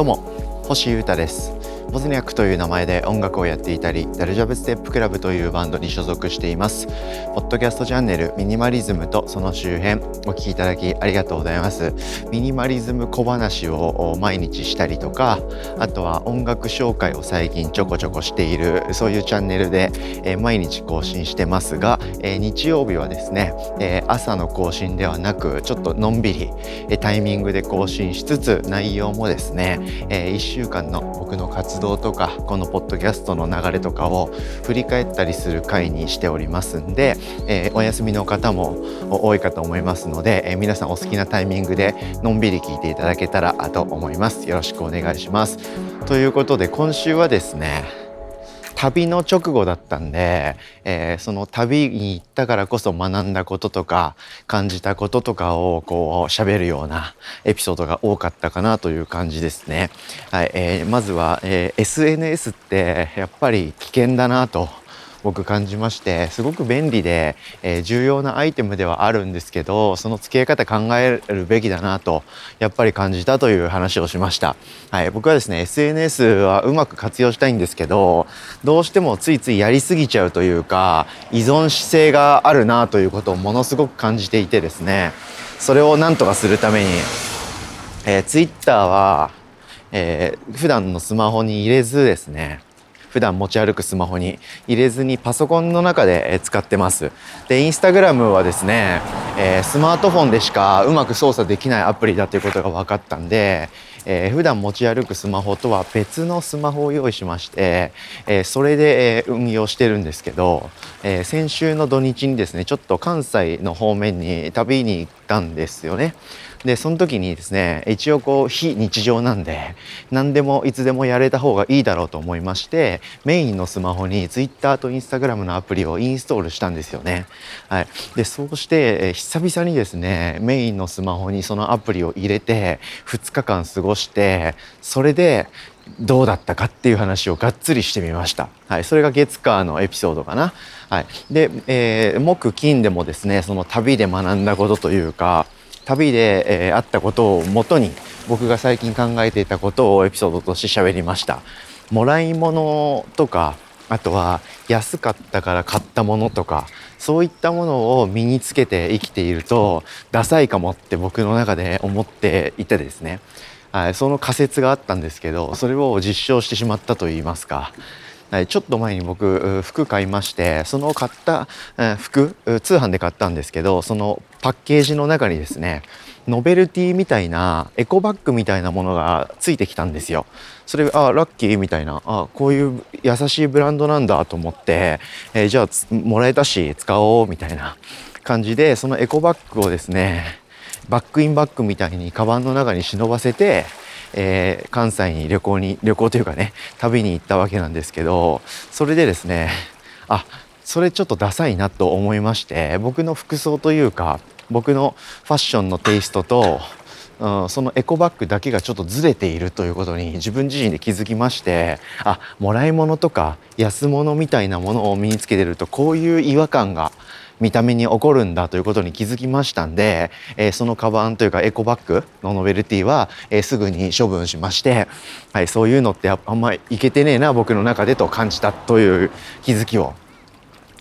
どうも星優太です。ボズニャックという名前で音楽をやっていたりダルジャブステップクラブというバンドに所属しています。ポッドキャストチャンネルミニマリズムとその周辺お聞きいただきありがとうございます。ミニマリズム小話を毎日したりとかあとは音楽紹介を最近ちょこちょこしているそういうチャンネルで、え、毎日更新してますが、え、日曜日はですね、え、朝の更新ではなくちょっとのんびり、えタイミングで更新しつつ内容もですね、え1週間の僕の活動動とかこのポッドキャストの流れとかを振り返ったりする回にしておりますんで、えー、お休みの方も多いかと思いますので、えー、皆さんお好きなタイミングでのんびり聞いていただけたらと思います。よろしくお願いします。ということで今週はですね旅の直後だったんで、えー、その旅に行ったからこそ学んだこととか感じたこととかをこう喋るようなエピソードが多かったかなという感じですね。はいえー、まずは、えー、SNS ってやっぱり危険だなと僕感じましてすごく便利で、えー、重要なアイテムではあるんですけどその付き合い方考えるべきだなとやっぱり感じたという話をしました、はい、僕はですね SNS はうまく活用したいんですけどどうしてもついついやりすぎちゃうというか依存姿勢があるなということをものすごく感じていてですねそれを何とかするために、えー、Twitter は、えー、普段のスマホに入れずですね普段持ち歩くスマホに入れずにパソコンの中で使ってます。で、インスタグラムはですね、えー、スマートフォンでしかうまく操作できないアプリだということが分かったんで、えー、普段持ち歩くスマホとは別のスマホを用意しまして、えー、それで、え、運用してるんですけど、えー、先週の土日にですねちょっと関西の方面に旅に行ったんですよね。でその時にですね一応こう非日常なんで何でもいつでもやれた方がいいだろうと思いましてメインのスマホに Twitter と Instagram のアプリをインストールしたんですよね。はい、でそうして、え久々にですねメインのスマホにそのアプリを入れて2日間過ごしてそれでどうだったかっていう話をがっつりしてみました。はい、それが月火のエピソードかな。はい、で、えー、木金でもですねその旅で学んだことというか旅で、えー、あったことをもとに僕が最近考えていたことをエピソードとして喋りました。もらい物とかあとは安かったから買ったものとかそういったものを身につけて生きているとダサいかもって僕の中で思っていてですね、はい、その仮説があったんですけどそれを実証してしまったといいますかはい、ちょっと前に僕服買いましてその買った服通販で買ったんですけどそのパッケージの中にですねノベルティみたいなエコバッグみたいなものがついてきたんですよ。それあラッキーみたいなあこういう優しいブランドなんだと思って、えー、じゃあもらえたし使おうみたいな感じでそのエコバッグをですねバックインバッグみたいにカバンの中に忍ばせてえー、関西に旅行に旅行というかね旅に行ったわけなんですけどそれでですねあそれちょっとダサいなと思いまして僕の服装というか僕のファッションのテイストと、うん、そのエコバッグだけがちょっとずれているということに自分自身で気づきましてあもらい物とか安物みたいなものを身につけてるとこういう違和感が見た目に起こるんだということに気づきましたんで、えー、そのカバンというかエコバッグのノベルティは、えー、すぐに処分しまして、はい、そういうのってあんまりいけてねえな僕の中でと感じたという気づきを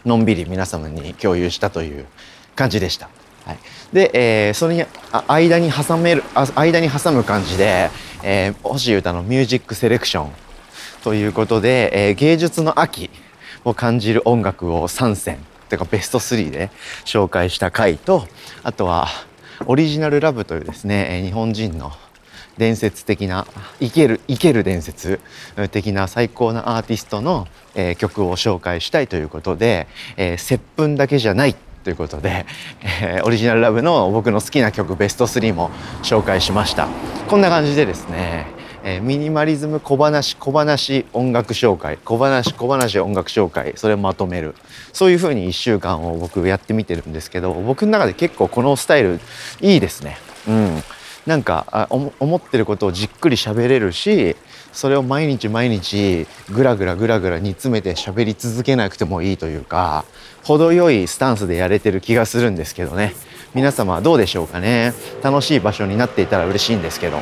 のんびり皆様に共有したという感じでした。はい、で、えー、それに間に挟める間に挟む感じで、えー、星優太のミュージックセレクションということで、えー、芸術の秋を感じる音楽を3選てかベスト3で紹介した回とあとはオリジナルラブというですね日本人の伝説的な生ける生ける伝説的な最高なアーティストの、え、曲を紹介したいということで「え、接吻だけじゃない」ということで、えー、オリジナルラブの僕の好きな曲ベスト3も紹介しました。こんな感じでですねえー、ミニマリズム小話小話音楽紹介。小話小話音楽紹介。それをまとめる。そういうふうに1週間を僕やってみてるんですけど僕の中で結構このスタイルいいですね。うん。なんか思ってることをじっくり喋れるしそれを毎日毎日ぐらぐらぐらぐら煮詰めて喋り続けなくてもいいというか程よいスタンスでやれてる気がするんですけどね。皆様はどうでしょうかね。楽しい場所になっていたら嬉しいんですけど。うん。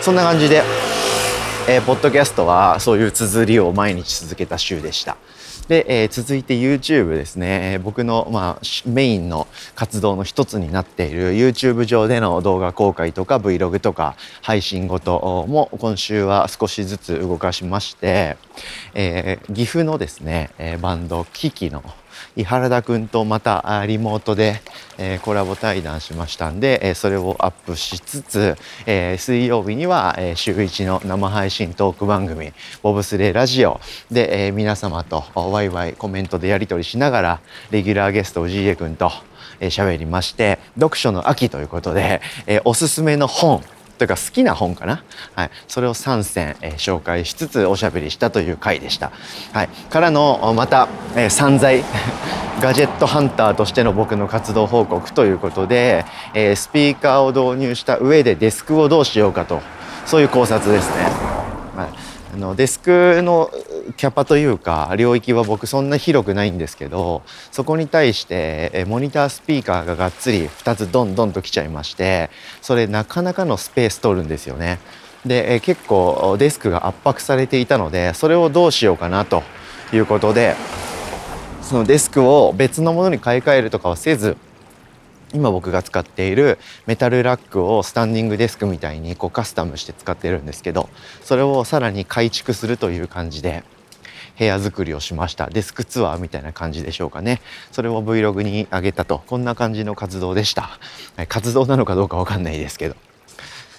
そんな感じでえー、ポッドキャストはそういう綴りを毎日続けた週でした。で、えー、続いて YouTube ですね、えー、僕の、まあ、メインの活動の一つになっている YouTube 上での動画公開とか Vlog とか配信ごとも今週は少しずつ動かしまして、えー、岐阜のですね、えバンドキキの井原田くんとまたリモートで、え、コラボ対談しましたんで、え、それをアップしつつ、え、水曜日には、え週1の生配信トーク番組「ボブスレーラジオで」え皆様とワイワイコメントでやり取りしながらレギュラーゲスト氏家くんと喋りまして読書の秋ということで、えおすすめの本というか好きな本かな、はい、それを3選、えー、紹介しつつおしゃべりしたという回でした、はい、からのまた、えー、散財 ガジェットハンターとしての僕の活動報告ということで、えー、スピーカーを導入した上でデスクをどうしようかとそういう考察ですね、あのデスクのキャパというか領域は僕そんな広くないんですけどそこに対してモニタースピーカーががっつり2つドンドンと来ちゃいましてそれなかなかのスペース取るんですよね。で結構デスクが圧迫されていたのでそれをどうしようかなということでそのデスクを別のものに買い替えるとかはせず今僕が使っているメタルラックをスタンディングデスクみたいにこうカスタムして使ってるんですけどそれをさらに改築するという感じで部屋作りをしました。デスクツアーみたいな感じでしょうかね。それを Vlog に上げたと。こんな感じの活動でした。活動なのかどうかわかんないですけど。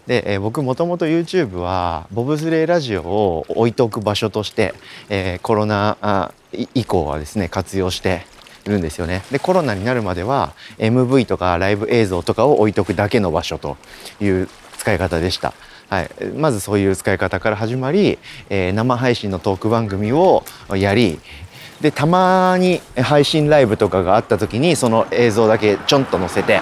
で、えー、僕もともと YouTube はボブスレーラジオを置いておく場所として、えー、コロナ以降はですね活用してるんですよね。でコロナになるまでは MV とかライブ映像とかを置いとくだけの場所という使い方でした。はい、まずそういう使い方から始まり、えー、生配信のトーク番組をやりでたまに配信ライブとかがあった時にその映像だけちょんと載せて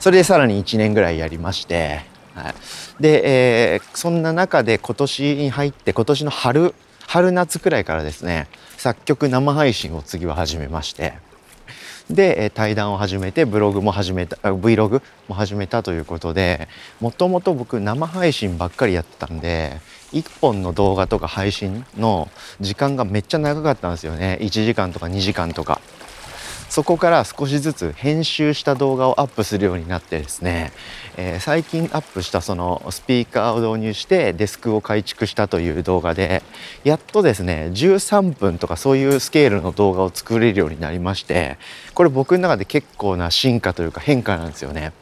それでさらに1年ぐらいやりまして、はい、で、えー、そんな中で今年に入って今年の春春夏くらいからですね作曲生配信を次は始めましてで対談を始めてブログも始めた Vlog も始めたということでもともと僕生配信ばっかりやってたんで1本の動画とか配信の時間がめっちゃ長かったんですよね1時間とか2時間とか。そこから少しずつ編集した動画をアップするようになってですね、えー、最近アップしたそのスピーカーを導入してデスクを改築したという動画でやっとですね13分とかそういうスケールの動画を作れるようになりましてこれ僕の中で結構な進化というか変化なんですよね。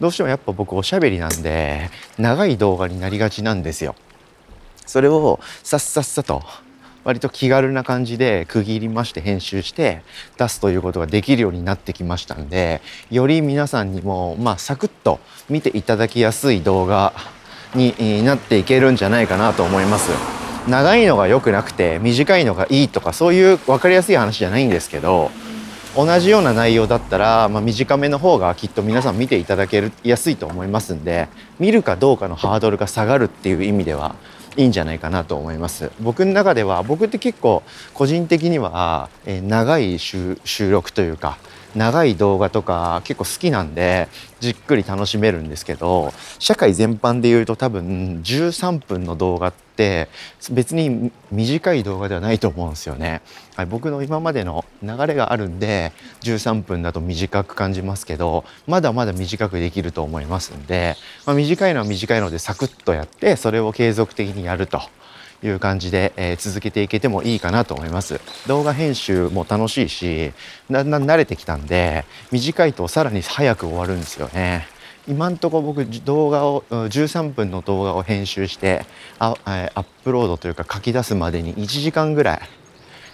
どうしてもやっぱ僕おしゃべりなんで長い動画になりがちなんですよ。それをさっさっさと割と気軽な感じで区切りまして編集して出すということができるようになってきましたんでより皆さんにもまあサクッと見ていただきやすい動画 になっていけるんじゃないかなと思います。長いのが良くなくて短いのがいいとかそういう分かりやすい話じゃないんですけど同じような内容だったら、まあ、短めの方がきっと皆さん見ていただけやすいと思いますんで見るかどうかのハードルが下がるっていう意味ではいいんじゃないかなと思います。僕の中では僕って結構個人的には、えー、長い収録というか長い動画とか結構好きなんでじっくり楽しめるんですけど社会全般で言うと多分13分の動画って別に短い動画ではないと思うんですよね。はい、僕の今までの流れがあるんで13分だと短く感じますけどまだまだ短くできると思いますんで、まあ、短いのは短いのでサクッとやってそれを継続的にやると。いう感じで、え、続けていけてもいいかなと思います動画編集も楽しいしだんだん慣れてきたんで短いとさらに早く終わるんですよね今んとこ僕動画を13分の動画を編集してアップロードというか書き出すまでに1時間ぐら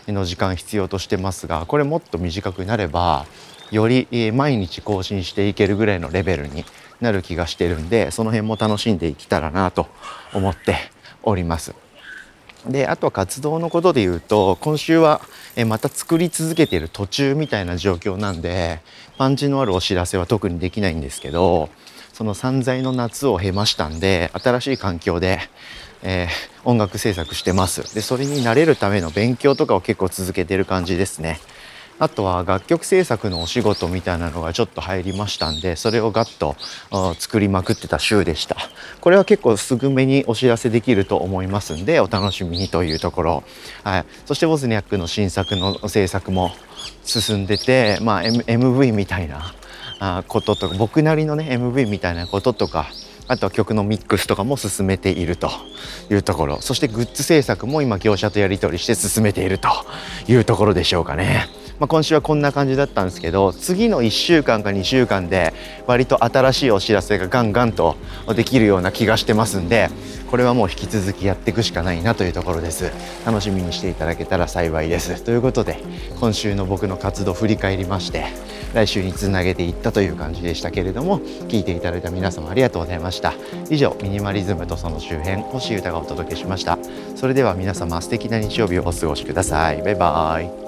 いの時間必要としてますがこれもっと短くなればより毎日更新していけるぐらいのレベルになる気がしてるんでその辺も楽しんでいけたらなと思っております。であとは活動のことで言うと今週はまた作り続けてる途中みたいな状況なんでパンチのあるお知らせは特にできないんですけどその散財の夏を経ましたんで新しい環境で、えー、音楽制作してます。でそれに慣れるための勉強とかを結構続けてる感じですね。あとは楽曲制作のお仕事みたいなのがちょっと入りましたんでそれをガッと作りまくってた週でした。これは結構すぐめにお知らせできると思いますんでお楽しみにというところ、はい、そしてウォズニャックの新作の制作も進んでて、まあ、M、MV みたいなこととか僕なりのね MV みたいなこととかあとは曲のミックスとかも進めているというところ。そしてグッズ制作も今業者とやり取りして進めているというところでしょうかね。まあ、今週はこんな感じだったんですけど次の1週間か2週間で割と新しいお知らせがガンガンとできるような気がしてますんでこれはもう引き続きやっていくしかないなというところです。楽しみにしていただけたら幸いです。ということで今週の僕の活動振り返りまして来週につなげていったという感じでしたけれども聞いていただいた皆様ありがとうございました。以上ミニマリズムとその周辺星歌がお届けしました。それでは皆様素敵な日曜日をお過ごしください。バイバーイ。